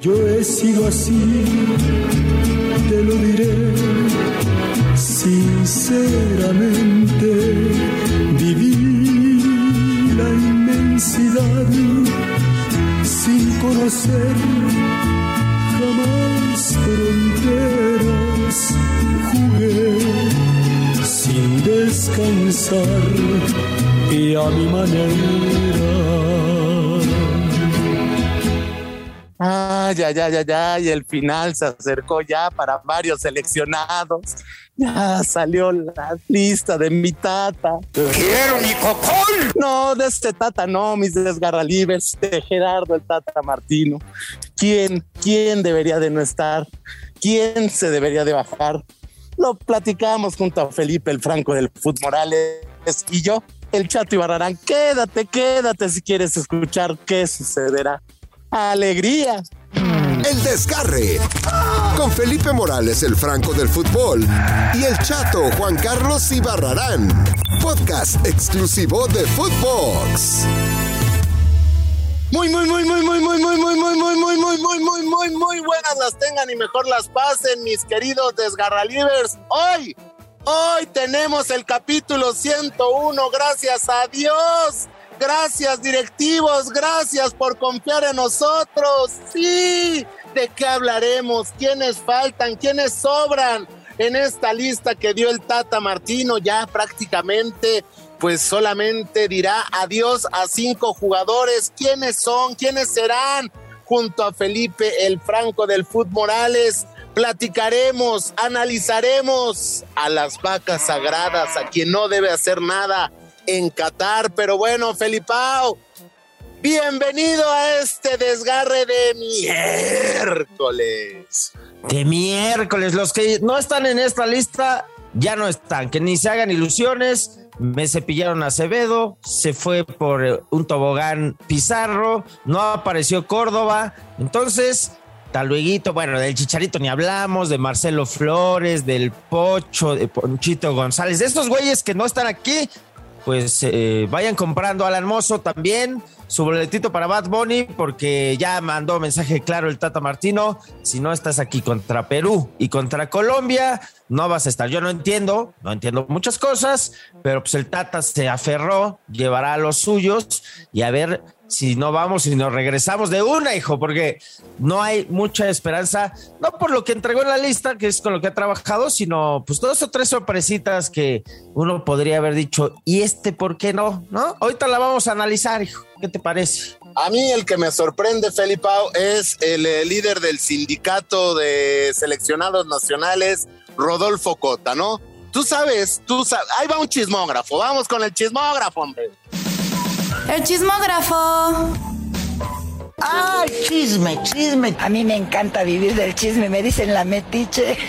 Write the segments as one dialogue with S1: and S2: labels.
S1: Yo he sido así, te lo diré sinceramente. Viví la inmensidad sin conocer jamás fronteras. Jugué sin descansar y a mi manera.
S2: Ya, ya, ya, ya, y el final se acercó ya para varios seleccionados. Ya salió la lista de mi tata.
S3: ¡Quiero mi cocol!
S2: No, de este tata no, mis desgarralibres, de Gerardo el tata Martino. ¿Quién, quién debería de no estar? ¿Quién se debería de bajar? Lo platicamos junto a Felipe el Franco del Fut Morales y yo, el Chato Ibarrarán. Quédate, quédate si quieres escuchar qué sucederá alegría.
S4: El desgarre. Con Felipe Morales, el Franco del fútbol. Y el chato Juan Carlos Ibarrarán. Podcast exclusivo de Footbox.
S2: Muy, muy, muy, muy, muy, muy, muy, muy, muy, muy, muy, muy, muy, muy, muy, muy buenas las tengan y mejor las pasen, mis queridos desgarralivers. Hoy, hoy tenemos el capítulo 101, gracias a Dios. Gracias directivos, gracias por confiar en nosotros. Sí, ¿de qué hablaremos? ¿Quiénes faltan? ¿Quiénes sobran en esta lista que dio el Tata Martino? Ya prácticamente, pues solamente dirá adiós a cinco jugadores. ¿Quiénes son? ¿Quiénes serán? Junto a Felipe el Franco del Fútbol Morales platicaremos, analizaremos a las vacas sagradas, a quien no debe hacer nada en Qatar. Pero bueno, Felipao, bienvenido a este desgarre de miércoles.
S5: De miércoles, los que no están en esta lista ya no están, que ni se hagan ilusiones. Me cepillaron a Acevedo, se fue por un tobogán Pizarro, no apareció Córdoba. Entonces, tal luego, bueno, del Chicharito ni hablamos, de Marcelo Flores, del Pocho, de Ponchito González, de estos güeyes que no están aquí, pues eh, vayan comprando al hermoso también su boletito para Bad Bunny porque ya mandó mensaje claro el Tata Martino, si no estás aquí contra Perú y contra Colombia, no vas a estar. Yo no entiendo, no entiendo muchas cosas, pero pues el Tata se aferró, llevará a los suyos y a ver si no vamos y nos regresamos de una, hijo, porque no hay mucha esperanza, no por lo que entregó en la lista, que es con lo que ha trabajado, sino pues dos o tres sorpresitas que uno podría haber dicho, ¿y este por qué no? ¿No? Ahorita la vamos a analizar, hijo. ¿Qué te parece?
S2: A mí el que me sorprende, Felipao, es el, el eh, líder del sindicato de seleccionados nacionales, Rodolfo Cota, ¿no? Tú sabes, tú sabes, ahí va un chismógrafo, vamos con el chismógrafo, hombre.
S6: El chismógrafo.
S7: ¡Ay, chisme, chisme! A mí me encanta vivir del chisme, me dicen la metiche.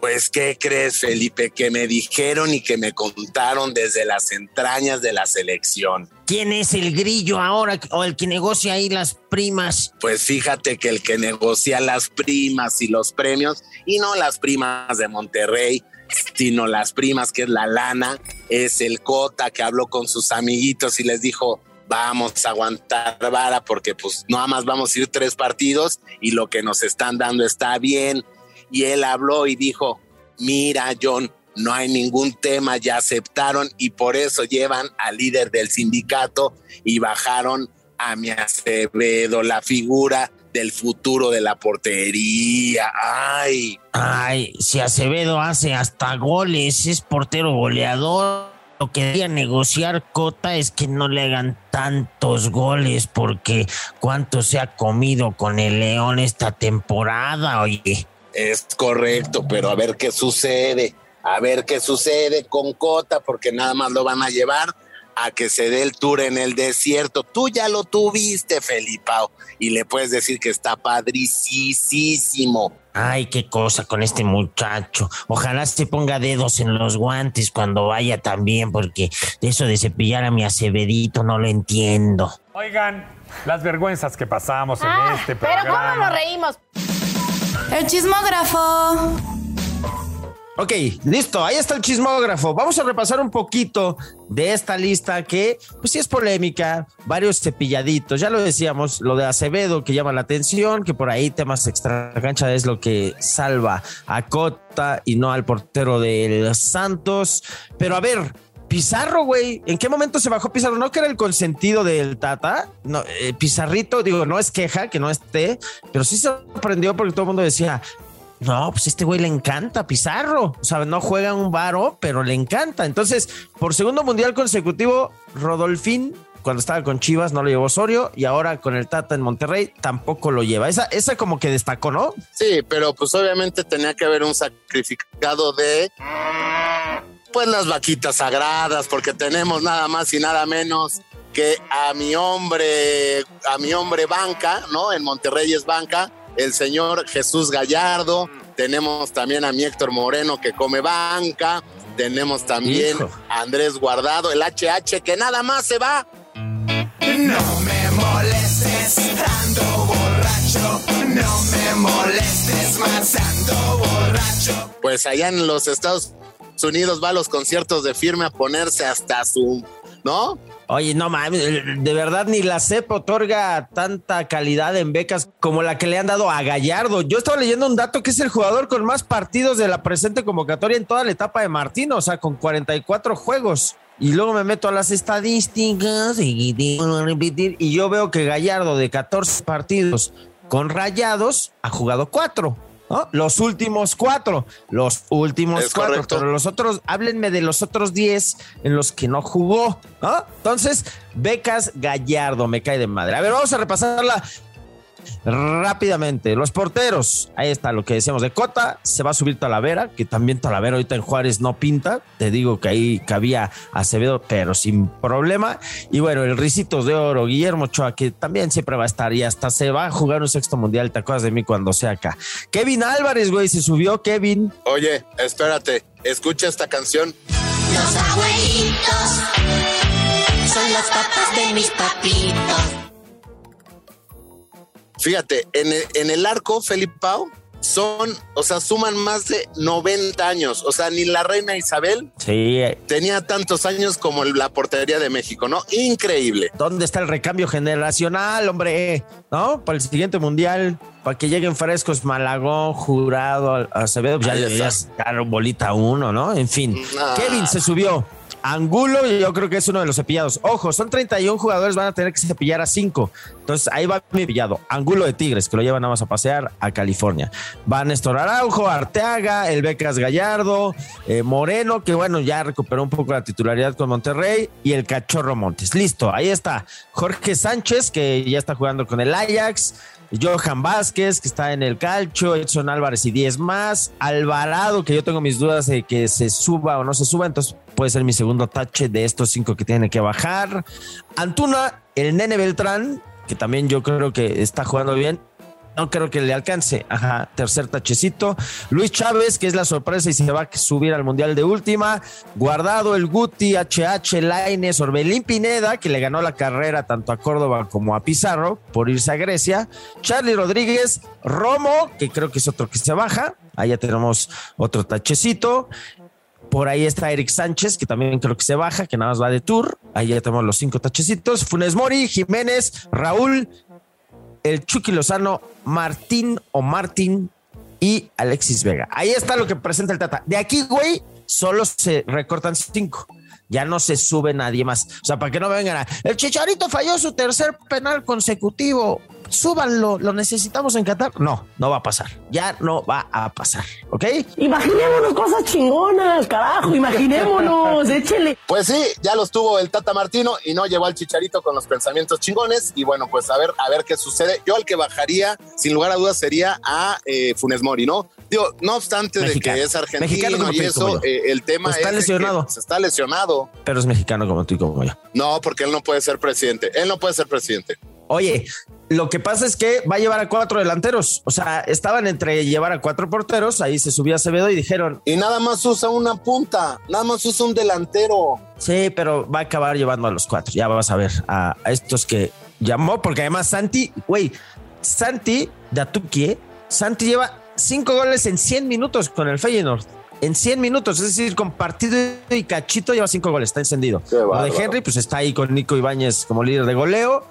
S2: Pues, ¿qué crees, Felipe? Que me dijeron y que me contaron desde las entrañas de la selección.
S5: ¿Quién es el grillo ahora o el que negocia ahí las primas?
S2: Pues fíjate que el que negocia las primas y los premios, y no las primas de Monterrey, sino las primas, que es la lana, es el Cota que habló con sus amiguitos y les dijo, vamos a aguantar vara porque pues nada más vamos a ir tres partidos y lo que nos están dando está bien. Y él habló y dijo, mira John, no hay ningún tema, ya aceptaron y por eso llevan al líder del sindicato y bajaron a mi Acevedo, la figura del futuro de la portería. Ay.
S5: Ay, si Acevedo hace hasta goles, es portero goleador. Lo que quería negociar Cota es que no le hagan tantos goles porque cuánto se ha comido con el León esta temporada, oye.
S2: Es correcto, pero a ver qué sucede, a ver qué sucede con Cota porque nada más lo van a llevar a que se dé el tour en el desierto. Tú ya lo tuviste, Felipao, y le puedes decir que está padricísimo.
S5: Ay, qué cosa con este muchacho. Ojalá se ponga dedos en los guantes cuando vaya también, porque eso de cepillar a mi acebedito no lo entiendo.
S8: Oigan, las vergüenzas que pasamos en
S6: Ah,
S8: este
S6: pero
S8: programa.
S6: ¿cómo nos reímos? El chismógrafo.
S5: Ok, listo, ahí está el chismógrafo. Vamos a repasar un poquito de esta lista que, pues sí es polémica, varios cepilladitos, ya lo decíamos, lo de Acevedo que llama la atención, que por ahí temas extra cancha es lo que salva a Cota y no al portero de Santos. Pero a ver, Pizarro, güey, ¿en qué momento se bajó Pizarro? ¿No que era el consentido del Tata? No, eh, Pizarrito, digo, no es queja que no esté, pero sí se sorprendió porque todo el mundo decía, no, pues este güey le encanta Pizarro. O sea, no juega un varo, pero le encanta. Entonces, por segundo mundial consecutivo, Rodolfín, cuando estaba con Chivas, no lo llevó Osorio y ahora con el Tata en Monterrey tampoco lo lleva. Esa, esa como que destacó, ¿no?
S2: Sí, pero pues obviamente tenía que haber un sacrificado de pues las vaquitas sagradas, porque tenemos nada más y nada menos que a mi hombre, a mi hombre banca, ¿no? En Monterrey es banca, el señor Jesús Gallardo, tenemos también a mi Héctor Moreno que come banca, tenemos también a Andrés Guardado, el HH que nada más se va.
S3: No me molestes, ando borracho. No me molestes más, ando borracho.
S2: Pues allá en los Estados Unidos va a los conciertos de firme a ponerse hasta su, ¿no?
S5: Oye, no mames, de verdad ni la CEP otorga tanta calidad en becas como la que le han dado a Gallardo. Yo estaba leyendo un dato que es el jugador con más partidos de la presente convocatoria en toda la etapa de Martín, o sea, con 44 juegos. Y luego me meto a las estadísticas y, y yo veo que Gallardo de 14 partidos con rayados ha jugado 4. ¿No? Los últimos cuatro, los últimos
S2: Es
S5: cuatro,
S2: correcto.
S5: pero los otros, háblenme de los otros 10 en los que no jugó, ¿no? Entonces, Becas Gallardo, me cae de madre. A ver, vamos a repasarla rápidamente. Los porteros, ahí está lo que decíamos de Cota, se va a subir Talavera, que también Talavera ahorita en Juárez no pinta. Te digo que ahí cabía Acevedo, pero sin problema. Y bueno, el Ricitos de Oro, Guillermo Ochoa, que también siempre va a estar y hasta se va a jugar un sexto mundial. ¿Te acuerdas de mí cuando sea acá? Kevin Álvarez, güey, se subió Kevin.
S2: Oye, espérate, escucha esta canción.
S9: Los abuelitos son los papás de mis papitos.
S2: Fíjate, en el, en el arco, Felipao, son, o sea, suman más de 90 años. O sea, ni la reina Isabel
S5: Sí,
S2: tenía tantos años como la portería de México, ¿no? Increíble.
S5: ¿Dónde está el recambio generacional, hombre? ¿No? Para el siguiente mundial, para que lleguen frescos Malagón, Jurado, Acevedo, pues ya deberías dar bolita uno, ¿no? En fin.
S2: Ah.
S5: Kevin se subió. Angulo, yo creo que es uno de los cepillados. Ojo, son 31 jugadores, van a tener que cepillar a 5. Entonces ahí va mi pillado. Angulo de Tigres, que lo llevan nada más a pasear a California. Va Néstor Araujo, Arteaga, el Becas Gallardo, eh, Moreno, que bueno, ya recuperó un poco la titularidad con Monterrey, y el Cachorro Montes. Listo, ahí está. Jorge Sánchez, que ya está jugando con el Ajax. Johan Vázquez, que está en el calcho, Edson Álvarez y 10 más, Alvarado, que yo tengo mis dudas de que se suba o no se suba, entonces puede ser mi segundo tache de estos cinco que tienen que bajar. Antuna, el nene Beltrán, que también yo creo que está jugando bien. No creo que le alcance. Ajá, tercer tachecito. Luis Chávez, que es la sorpresa y se va a subir al Mundial de última. Guardado el Guti, HH, Laines, Orbelín Pineda, que le ganó la carrera tanto a Córdoba como a Pizarro por irse a Grecia. Charlie Rodríguez, Romo, que creo que es otro que se baja. Ya tenemos otro tachecito. Por ahí está Eric Sánchez, que también creo que se baja, que nada más va de tour. Ahí ya tenemos los cinco tachecitos. Funes Mori, Jiménez, Raúl, el Chucky Lozano, Martín o Martín y Alexis Vega. Ahí está lo que presenta el Tata. De aquí, güey, solo se recortan cinco. Ya no se sube nadie más. O sea, para que no vengan a. El Chicharito falló su tercer penal consecutivo. Súbanlo, lo necesitamos en Qatar. No, no va a pasar. Ya no va a pasar. ¿Ok?
S10: Imaginémonos cosas chingonas, carajo, imaginémonos, échele.
S2: Pues sí, ya los tuvo el Tata Martino y no llevó al Chicharito con los pensamientos chingones. Y bueno, pues a ver, a ver qué sucede. Yo al que bajaría, sin lugar a dudas, sería a eh, Funes Mori, ¿no? Digo, no obstante
S5: Mexicano.
S2: de que es argentino
S5: Mexicano como
S2: y eso,
S5: como
S2: eh, el tema
S5: Pues está
S2: es de que,
S5: lesionado.
S2: pues, está lesionado.
S5: Pero es mexicano como tú y como yo.
S2: No, porque él no puede ser presidente. Él no puede ser presidente.
S5: Oye, lo que pasa es que va a llevar a cuatro delanteros. O sea, estaban entre llevar a cuatro porteros. Ahí se subió Acevedo y dijeron,
S2: Y nada más usa una punta, nada más usa un delantero.
S5: sí, pero va a acabar llevando a los cuatro. Ya vas a ver a, a estos que llamó, porque además Santi, güey, Santi de Santi lleva cinco goles en 100 minutos con el Feyenoord. en 100 minutos, es decir, con partido y cachito lleva cinco goles, está encendido. Lo de. Henry, pues está ahí con Nico Ibáñez como líder de goleo.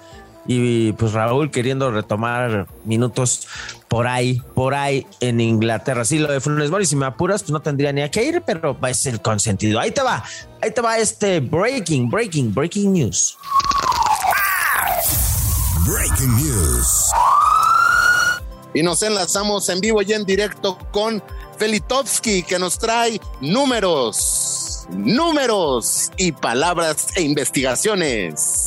S5: Y pues Raúl queriendo retomar minutos por ahí, por ahí en Inglaterra. Sí, lo de Funes Mori, si me apuras, pues no tendría ni a qué ir, pero va a ser consentido. Ahí te va, ahí te va este breaking, breaking, breaking news.
S4: Breaking News.
S2: Y nos enlazamos en vivo y en directo con Felitovsky, que nos trae números, números y palabras e investigaciones.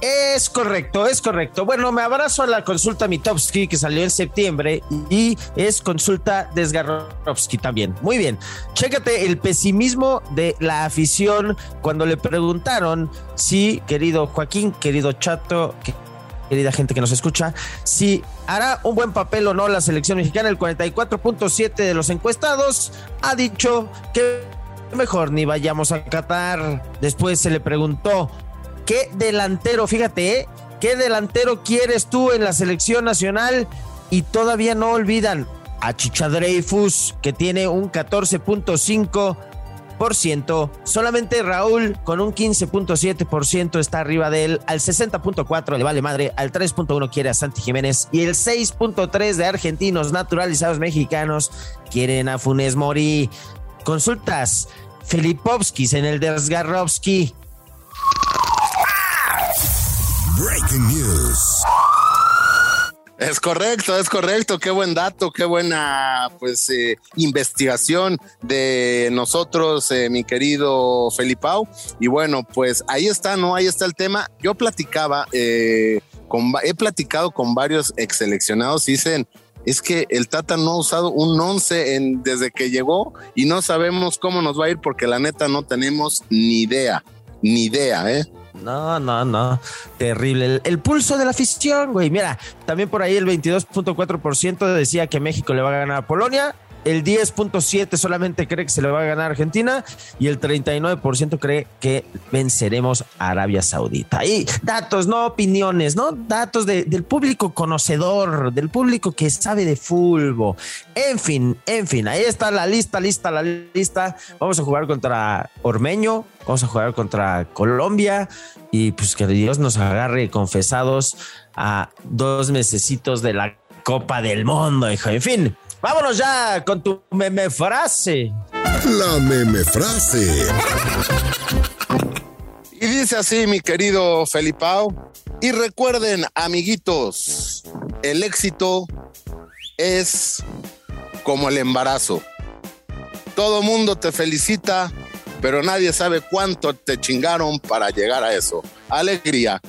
S5: Es correcto, es correcto. Bueno, me abrazo a la consulta Mitowski que salió en septiembre y es consulta Desgarrovsky también. Muy bien. Chécate el pesimismo de la afición cuando le preguntaron si, querido Joaquín, querido Chato, que- querida gente que nos escucha, si hará un buen papel o no la selección mexicana. El 44.7 de los encuestados ha dicho que mejor ni vayamos a Qatar. Después se le preguntó ¿Qué delantero, fíjate, ¿eh? ¿qué delantero quieres tú en la selección nacional? Y todavía no olvidan a Chicha Dreyfus, que tiene un 14.5%. Solamente Raúl, con un 15.7%, está arriba de él. Al 60.4% le vale madre. Al 3.1% quiere a Santi Jiménez. Y el 6.3% de argentinos naturalizados mexicanos quieren a Funes Mori. Consultas. Felipovskis en el Desgarrovsky.
S4: Breaking News.
S2: Es correcto, es correcto. Qué buen dato, qué buena pues eh, investigación de nosotros, eh, mi querido Felipao. Y bueno, pues ahí está, ¿no? Ahí está el tema. Yo platicaba, eh, con, he platicado con varios ex seleccionados y dicen, es que el Tata no ha usado un 11 en, desde que llegó y no sabemos cómo nos va a ir porque la neta no tenemos ni idea, ni idea, ¿eh?
S5: No, no, no. Terrible. El, pulso de la afición, güey. Mira, también por ahí el 22.4% decía que México le va a ganar a Polonia. El 10.7 solamente cree que se le va a ganar Argentina y el 39% cree que venceremos a Arabia Saudita. Y datos, no opiniones, ¿no? Datos de- del público conocedor, del público que sabe de fútbol. En fin, en fin, ahí está la lista, lista, la lista. Vamos a jugar contra Ormeño, vamos a jugar contra Colombia y pues que Dios nos agarre confesados a dos mesecitos de la Copa del Mundo, hijo. En fin, vámonos ya con tu meme frase.
S4: La meme frase.
S2: Y dice así, mi querido Felipao. Y recuerden, amiguitos, el éxito es como el embarazo. Todo mundo te felicita, pero nadie sabe cuánto te chingaron para llegar a eso. Alegría.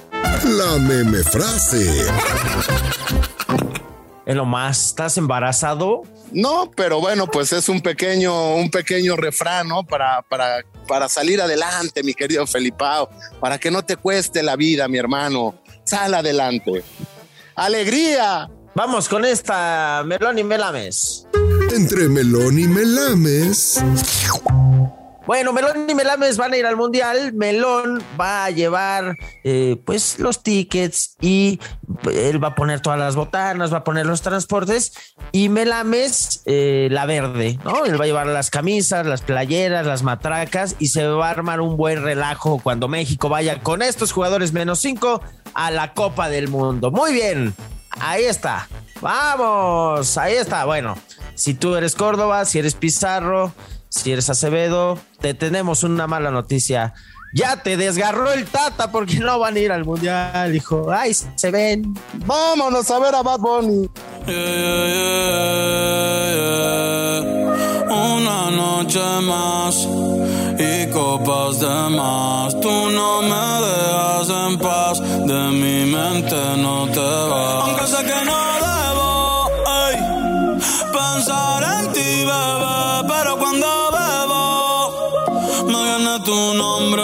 S4: La meme frase.
S5: Es lo más, ¿estás embarazado?
S2: No, pero bueno, pues es un pequeño, un pequeño refrán, ¿no? Para, para, para salir adelante, mi querido Felipao, para que no te cueste la vida, mi hermano. Sal adelante. Alegría.
S5: Vamos con esta Melón y Melames.
S4: Entre melón y melames.
S5: Bueno, Melón y Melames van a ir al Mundial. Melón va a llevar eh, pues los tickets y él va a poner todas las botanas, va a poner los transportes y Melames eh, la verde, ¿no? Él va a llevar las camisas, las playeras, las matracas y se va a armar un buen relajo cuando México vaya con estos jugadores menos cinco a la Copa del Mundo. Muy bien, ahí está. Vamos, ahí está. Bueno, si tú eres Córdoba, si eres Pizarro, si eres Acevedo, te tenemos una mala noticia. Ya te desgarró el Tata porque no van a ir al Mundial, hijo. Ay, se ven.
S2: Vámonos a ver a Bad Bunny.
S11: Una noche más y copas de más. Tú no me dejas en paz, de mi mente no te vas. Aunque sé que no debo ey, pensar en ti, bebé, pero cuando bebo me viene tu nombre,